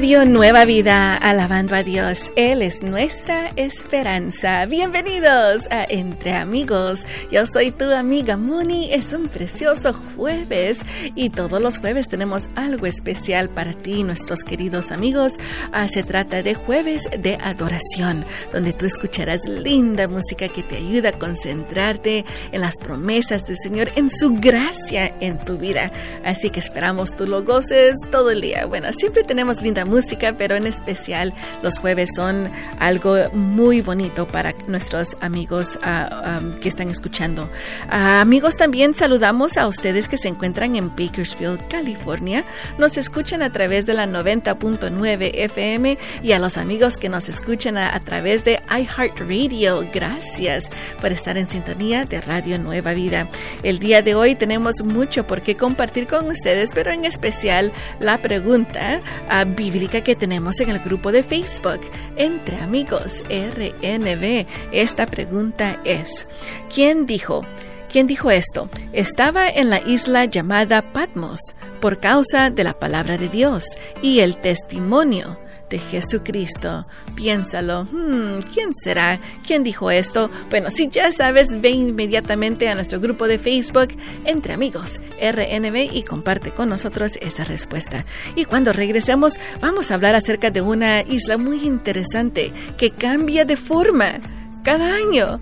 Radio Nueva Vida, alabando a Dios. Él es nuestra esperanza. Bienvenidos a Entre Amigos. Yo soy tu amiga Moni. Es un precioso jueves y todos los jueves tenemos algo especial para ti, nuestros queridos amigos. Ah, se trata de jueves de adoración, donde tú escucharás linda música que te ayuda a concentrarte en las promesas del Señor, en su gracia en tu vida. Así que esperamos tú lo goces todo el día. Bueno, siempre tenemos linda música, pero en especial los jueves son algo muy bonito para nuestros amigos um, que están escuchando. Uh, amigos, también saludamos a ustedes que se encuentran en Bakersfield, California. Nos escuchan a través de la 90.9 FM y a los amigos que nos escuchan a, través de iHeartRadio. Gracias por estar en sintonía de Radio Nueva Vida. El día de hoy tenemos mucho por qué compartir con ustedes, pero en especial la pregunta uh, bíblica que tenemos en el grupo de Facebook Entre Amigos RNB. Esta pregunta es, ¿quién dijo? ¿Quién dijo esto? Estaba en la isla llamada Patmos por causa de la palabra de Dios y el testimonio de Jesucristo. Piénsalo, hmm, ¿quién será? ¿Quién dijo esto? Bueno, si ya sabes, ve inmediatamente a nuestro grupo de Facebook Entre Amigos RNB y comparte con nosotros esa respuesta. Y cuando regresemos, vamos a hablar acerca de una isla muy interesante que cambia de forma cada año.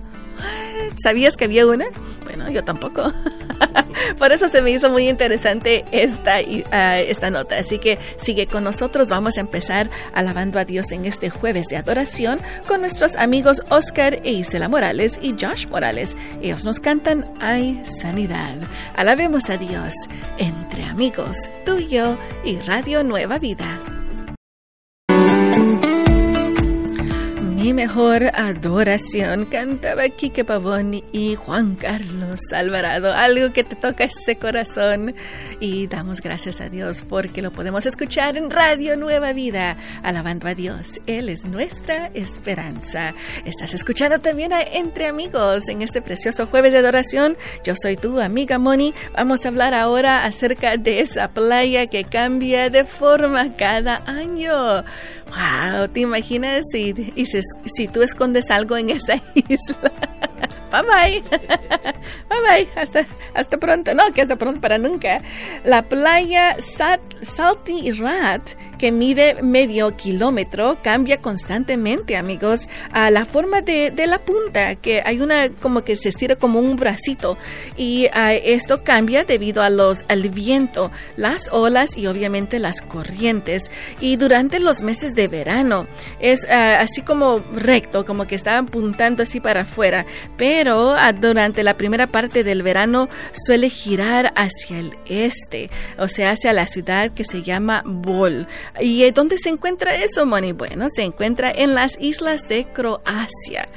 ¿Sabías que había una? Yo tampoco. Por eso se me hizo muy interesante esta, uh, esta nota. Así que sigue con nosotros. Vamos a empezar alabando a Dios en este jueves de adoración con nuestros amigos Oscar e Isela Morales y Josh Morales. Ellos nos cantan Hay sanidad. Alabemos a Dios entre amigos, tú yo y Radio Nueva Vida. Mi mejor adoración cantaba Quique Pavón y Juan Carlos Alvarado, algo que te toca ese corazón. Y damos gracias a Dios porque lo podemos escuchar en Radio Nueva Vida, alabando a Dios. Él es nuestra esperanza. Estás escuchando también a Entre Amigos en este precioso jueves de adoración. Yo soy tu amiga Moni. Vamos a hablar ahora acerca de esa playa que cambia de forma cada año. ¡Wow! ¿Te imaginas si, y si, si tú escondes algo en esa isla? bye bye. bye bye. Hasta, hasta pronto. No, que hasta pronto para nunca. La playa Sat, Salty Rat, que mide medio kilómetro, cambia constantemente, amigos, a la forma de, de la punta, que hay una como que se estira como un bracito. Y uh, esto cambia debido a los, al viento, las olas y obviamente las corrientes. Y durante los meses de verano es uh, así como recto, como que está apuntando así para afuera. Pero uh, durante la primera parte del verano suele girar hacia el este, o sea, hacia la ciudad que se llama Bol. ¿Y dónde se encuentra eso, Moni? Bueno, se encuentra en las islas de Croacia.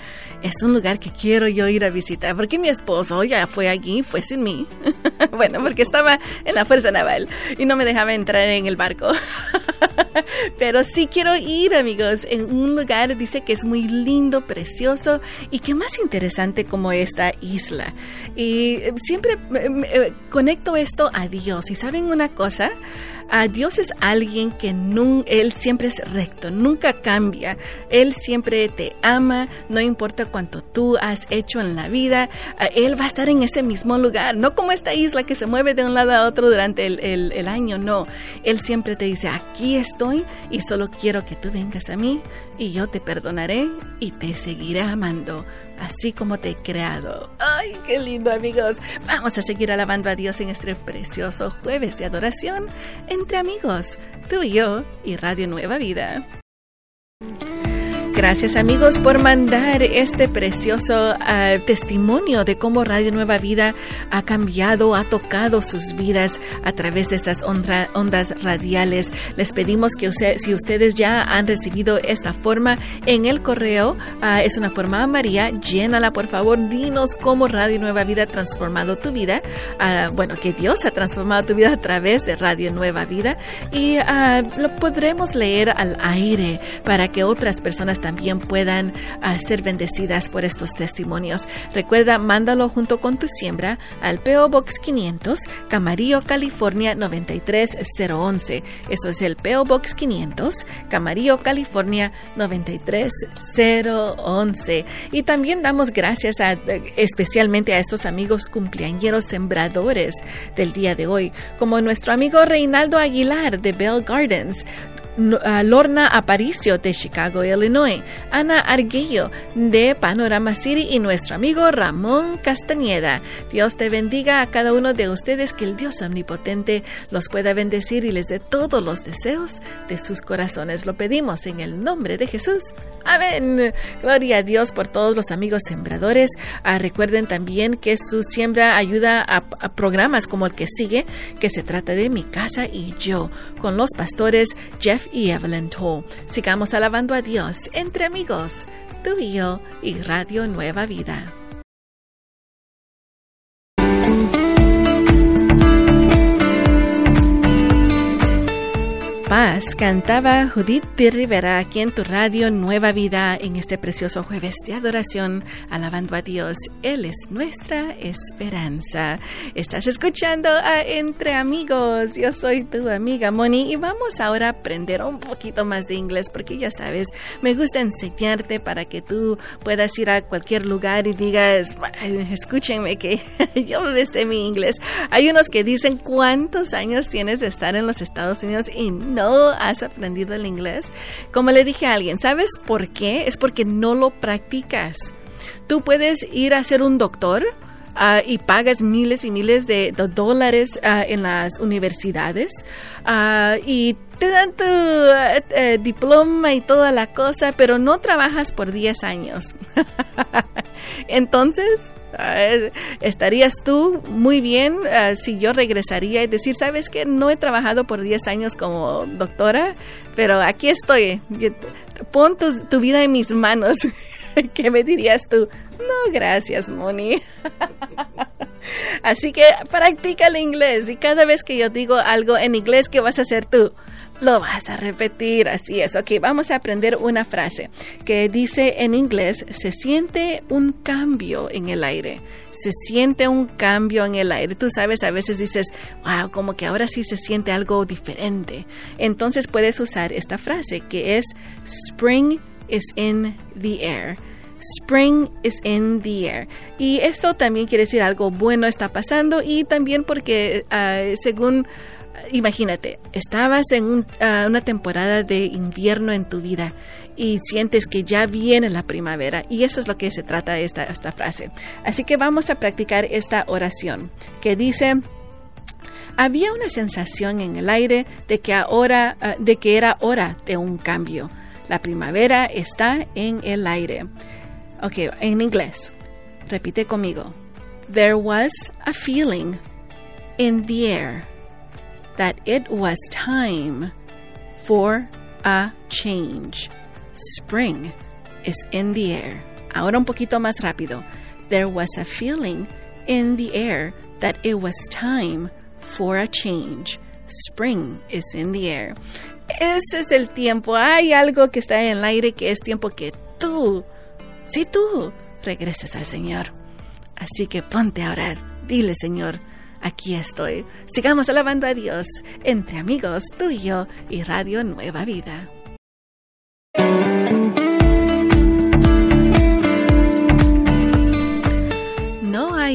Es un lugar que quiero yo ir a visitar porque mi esposo ya fue allí, fue sin mí. bueno, porque estaba en la Fuerza Naval y no me dejaba entrar en el barco. Pero sí quiero ir, amigos, en un lugar, dice que es muy lindo, precioso y que más interesante como esta isla. Y siempre eh, conecto esto a Dios. ¿Y saben una cosa? A Dios es alguien que Él siempre es recto, nunca cambia. Él siempre te ama, no importa cuánto tú has hecho en la vida, Él va a estar en ese mismo lugar. No como esta isla que se mueve de un lado a otro durante el año, no. Él siempre te dice, aquí estoy y solo quiero que tú vengas a mí y yo te perdonaré y te seguiré amando así como te he creado. ¡Ay, qué lindo amigos! Vamos a seguir alabando a Dios en este precioso jueves de adoración entre amigos, tú y yo y Radio Nueva Vida. Gracias amigos por mandar este precioso uh, testimonio de cómo Radio Nueva Vida ha cambiado, ha tocado sus vidas a través de estas onda, ondas radiales. Les pedimos que usted, si ustedes ya han recibido esta forma en el correo, uh, es una forma amarilla, llénala por favor, dinos cómo Radio Nueva Vida ha transformado tu vida. Uh, bueno, que Dios ha transformado tu vida a través de Radio Nueva Vida y lo podremos leer al aire para que otras personas también puedan ah, ser bendecidas por estos testimonios. Recuerda, mándalo junto con tu siembra al PO Box 500, Camarillo, California 93011. Eso es el PO Box 500, Camarillo, California 93011. Y también damos gracias a, especialmente a estos amigos cumpleañeros sembradores del día de hoy, como nuestro amigo Reinaldo Aguilar de Bell Gardens, Lorna Aparicio de Chicago, Illinois, Ana Arguello de Panorama City y nuestro amigo Ramón Castañeda. Dios te bendiga a cada uno de ustedes, que el Dios omnipotente los pueda bendecir y les dé todos los deseos de sus corazones. Lo pedimos en el nombre de Jesús. Amén. Gloria a Dios por todos los amigos sembradores. Ah, recuerden también que su siembra ayuda a, a programas como el que sigue, que se trata de Mi Casa y Yo, con los pastores Jeff y Evelyn Toll. Sigamos alabando a Dios entre amigos, tú y yo y Radio Nueva Vida. Cantaba Judith de Rivera aquí en tu radio Nueva Vida en este precioso jueves de adoración, alabando a Dios. Él es nuestra esperanza. Estás escuchando a Entre Amigos. Yo soy tu amiga Moni y vamos ahora a aprender un poquito más de inglés porque ya sabes, me gusta enseñarte para que tú puedas ir a cualquier lugar y digas, escúchenme que yo me sé mi inglés. Hay unos que dicen cuántos años tienes de estar en los Estados Unidos y no has aprendido el inglés, como le dije a alguien, ¿sabes por qué? Es porque no lo practicas. Tú puedes ir a ser un doctor, Uh, y pagas miles y miles de, dólares uh, en las universidades uh, y te dan tu eh, diploma y toda la cosa, pero no trabajas por 10 años. Entonces, estarías tú muy bien ah, si yo regresaría y decir, ¿sabes qué? No he trabajado por 10 años como doctora, pero aquí estoy. Pon tu, vida en mis manos. ¿Qué me dirías tú? No, gracias, Moni. Así que practica el inglés y cada vez que yo digo algo en inglés, ¿qué vas a hacer tú? lo vas a repetir. Así es. Ok, vamos a aprender una frase que dice en inglés, se siente un cambio en el aire. Se siente un cambio en el aire. Tú sabes, a veces dices, wow, como que ahora sí se siente algo diferente. Entonces puedes usar esta frase que es, spring is in the air. Spring is in the air. Y esto también quiere decir algo bueno está pasando y también porque ah, según imagínate, estabas en ah, una temporada de invierno en tu vida y sientes que ya viene la primavera y eso es lo que se trata de esta, esta frase. Así que vamos a practicar esta oración que dice, había una sensación en el aire de que ahora, ah, de que era hora de un cambio. La primavera está en el aire. Ok, en inglés. Repite conmigo. There was a feeling in the air that it was time for a change. Spring is in the air. Ahora un poquito más rápido. There was a feeling in the air that it was time for a change. Spring is in the air. Ese es el tiempo. Hay algo que está en el aire que es tiempo que tú, si tú, regreses al Señor. Así que ponte a orar. Dile, Señor, aquí estoy. Sigamos alabando a Dios entre amigos, tú y yo y Radio Nueva Vida.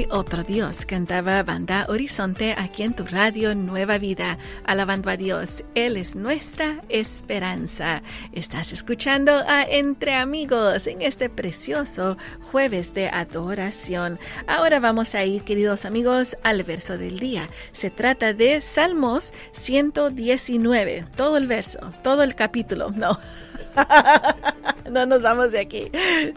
Otro Dios, cantaba Banda Horizonte aquí en tu radio Nueva Vida, alabando a Dios. Él es nuestra esperanza. Estás escuchando a Entre Amigos en este precioso jueves de adoración. Ahora vamos a ir, queridos amigos, al verso del día. Se trata de Salmos 119, todo el verso, todo el capítulo, no. no nos vamos de aquí.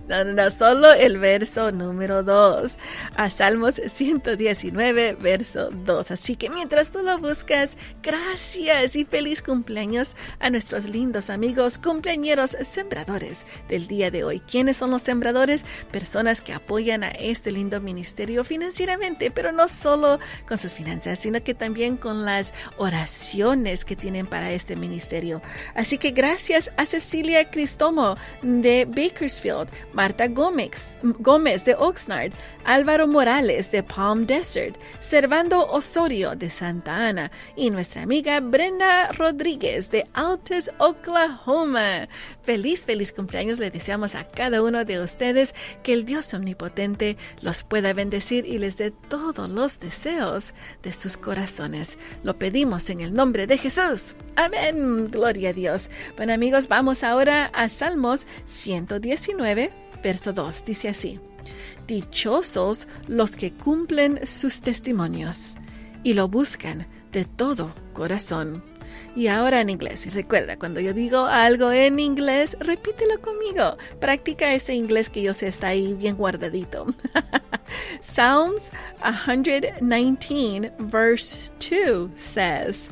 No, no, solo el verso número 2. A Salmos 119, verso 2. Así que mientras tú lo buscas, gracias y feliz cumpleaños a nuestros lindos amigos cumpleañeros sembradores del día de hoy. ¿Quiénes son los sembradores? Personas que apoyan a este lindo ministerio financieramente, pero no solo con sus finanzas, sino que también con las oraciones que tienen para este ministerio. Así que gracias a Cecilia Julia Cristomo de Bakersfield, Marta Gómez, Gómez de Oxnard, Álvaro Morales de Palm Desert, Servando Osorio de Santa Ana y nuestra amiga Brenda Rodríguez de Altus, Oklahoma. Feliz, feliz cumpleaños le deseamos a cada uno de ustedes que el Dios omnipotente los pueda bendecir y les dé todos los deseos de sus corazones. Lo pedimos en el nombre de Jesús. Amén. Gloria a Dios. Bueno amigos, vamos ahora a Salmos 119, verso 2. Dice así. Dichosos los que cumplen sus testimonios y lo buscan de todo corazón. Y ahora en inglés. Recuerda, cuando yo digo algo en inglés, repítelo conmigo. Practica ese inglés que yo sé está ahí bien guardadito. Psalms 119, verse 2 says,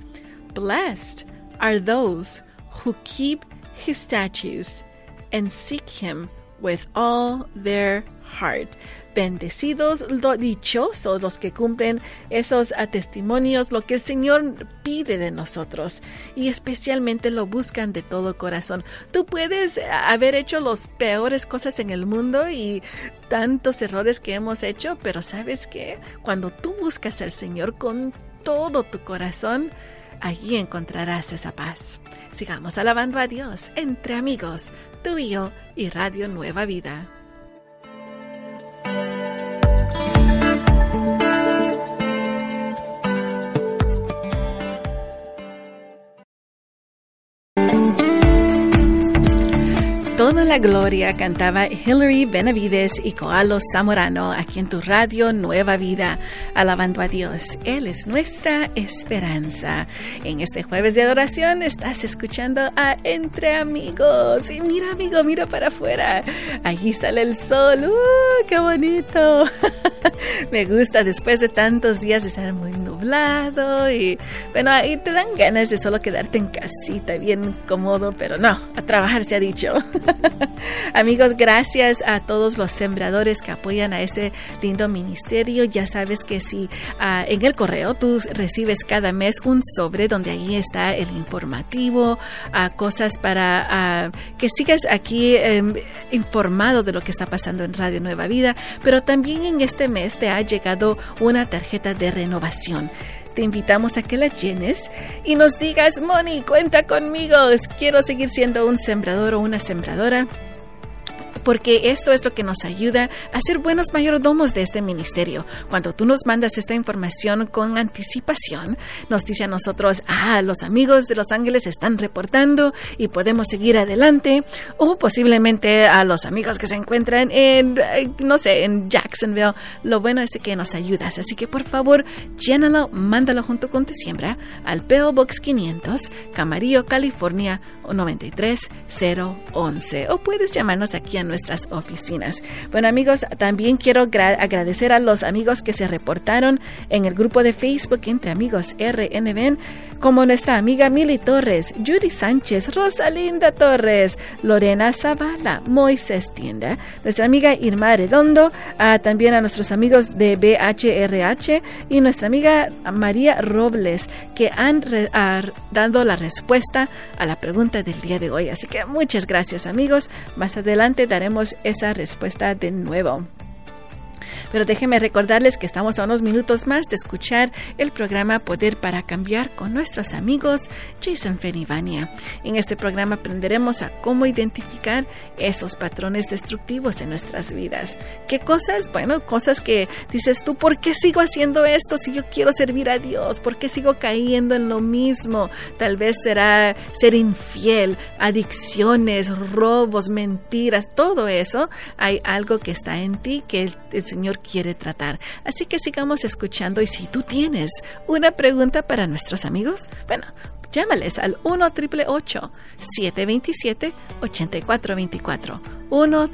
Blessed are those who keep his statutes and seek him with all their heart. Bendecidos, dichosos los que cumplen esos testimonios, lo que el Señor pide de nosotros y especialmente lo buscan de todo corazón. Tú puedes haber hecho las peores cosas en el mundo y tantos errores que hemos hecho, pero sabes que cuando tú buscas al Señor con todo tu corazón, allí encontrarás esa paz. Sigamos alabando a Dios entre amigos, tú y yo y Radio Nueva Vida. La gloria cantaba Hilary Benavides y Coalo Zamorano aquí en tu radio Nueva Vida, alabando a Dios. Él es nuestra esperanza. En este jueves de adoración estás escuchando a Entre Amigos. Y mira, amigo, mira para afuera. Allí sale el sol. ¡Uh, qué bonito! Me gusta después de tantos días de estar muy nublado y bueno, ahí te dan ganas de solo quedarte en casita bien cómodo, pero no, a trabajar se ha dicho. Amigos, gracias a todos los sembradores que apoyan a este lindo ministerio. Ya sabes que si ah, en el correo tú recibes cada mes un sobre donde ahí está el informativo, uh, cosas para ah, que sigas aquí em, informado de lo que está pasando en Radio Nueva Vida, pero también en este mes te ha llegado una tarjeta de renovación te invitamos a que la llenes y nos digas, Moni, cuenta conmigo, quiero seguir siendo un sembrador o una sembradora porque esto es lo que nos ayuda a ser buenos mayordomos de este ministerio. Cuando tú nos mandas esta información con anticipación, nos dice a nosotros, ah, los amigos de Los Ángeles están reportando y podemos seguir adelante, o posiblemente a los amigos que se encuentran en, eh, no sé, en Jacksonville. Lo bueno es que nos ayudas, así que por favor, llénalo, mándalo junto con tu siembra al PO Box 500, Camarillo, California 93011. O puedes llamarnos aquí a nuestras oficinas. Bueno amigos, también quiero agradecer a los amigos que se reportaron en el grupo de Facebook Entre Amigos RNB, como nuestra amiga Mili Torres, Judy Sánchez, Rosalinda Torres, Lorena Zavala, Moisés Tienda, nuestra amiga Irma Redondo, también a nuestros amigos de BHRH y nuestra amiga María Robles, que han dado la respuesta a la pregunta del día de hoy. Así que muchas gracias amigos. Más adelante daremos esa respuesta de nuevo. Pero déjenme recordarles que estamos a unos minutos más de escuchar el programa Poder para Cambiar con nuestros amigos Jason Fenivania. En este programa aprenderemos a cómo identificar esos patrones destructivos en nuestras vidas. ¿Qué cosas? Bueno, cosas que dices tú, ¿por qué sigo haciendo esto si yo quiero servir a Dios? ¿Por qué sigo cayendo en lo mismo? Tal vez será ser infiel, adicciones, robos, mentiras, todo eso. Hay algo que está en ti que el Señor quiere tratar. Así que sigamos escuchando y si tú tienes una pregunta para nuestros amigos, bueno, llámales al 1 727 8424 1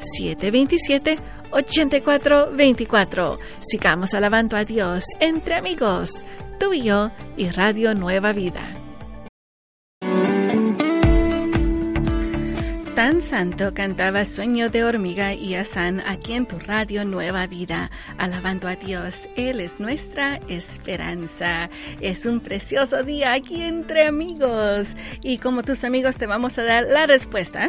727 8424 Sigamos alabando a Dios entre amigos, tú y yo y Radio Nueva Vida. Tan santo cantaba Sueño de hormiga y Asan aquí en tu radio Nueva Vida, alabando a Dios. Él es nuestra esperanza. Es un precioso día aquí entre amigos. Y como tus amigos te vamos a dar la respuesta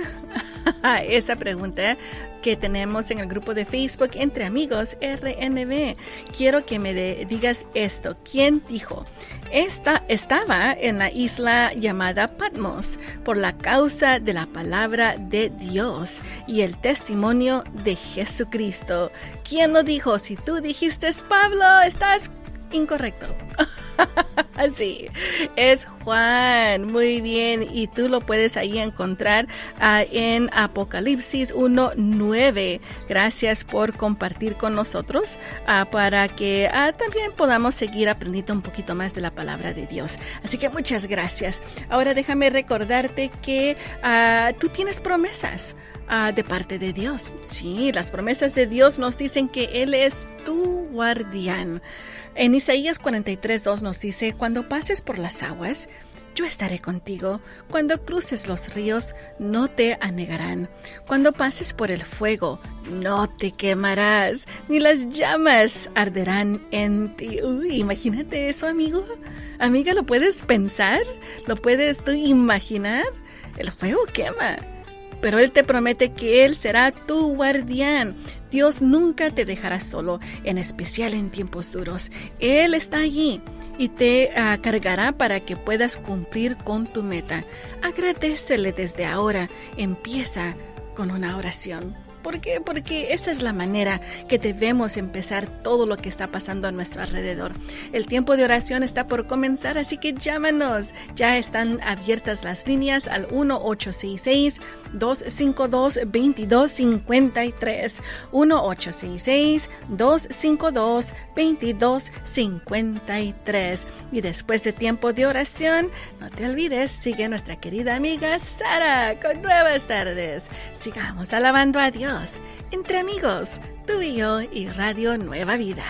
esa pregunta que tenemos en el grupo de Facebook Entre Amigos RNB. Quiero que me digas esto. ¿Quién dijo? Esta estaba en la isla llamada Patmos por la causa de la palabra de Dios y el testimonio de Jesucristo. ¿Quién lo dijo? Si tú dijiste Pablo, estás incorrecto. Sí, es Juan. Muy bien. Y tú lo puedes ahí encontrar ah, en Apocalipsis 1.9. Gracias por compartir con nosotros ah, para que ah, también podamos seguir aprendiendo un poquito más de la palabra de Dios. Así que muchas gracias. Ahora déjame recordarte que tú tienes promesas. de parte de Dios. Sí, las promesas de Dios nos dicen que Él es tu guardián. En Isaías 43.2 nos dice, cuando pases por las aguas, yo estaré contigo. Cuando cruces los ríos, no te anegarán. Cuando pases por el fuego, no te quemarás, ni las llamas arderán en ti. Uy, imagínate eso, amigo. Amiga, ¿lo puedes pensar? ¿Lo puedes imaginar? El fuego quema pero Él te promete que Él será tu guardián. Dios nunca te dejará solo, en especial en tiempos duros. Él está allí y te ah, cargará para que puedas cumplir con tu meta. Agradecele desde ahora. Empieza con una oración. ¿Por qué? Porque esa es la manera que debemos empezar todo lo que está pasando a nuestro alrededor. El tiempo de oración está por comenzar, así que llámanos. Ya están abiertas las líneas al 1-866-252-2253. 1-866-252-2253. Y después de tiempo de oración, no te olvides, sigue nuestra querida amiga Sara con nuevas tardes. Sigamos alabando a Dios entre amigos, tú y yo y Radio Nueva Vida.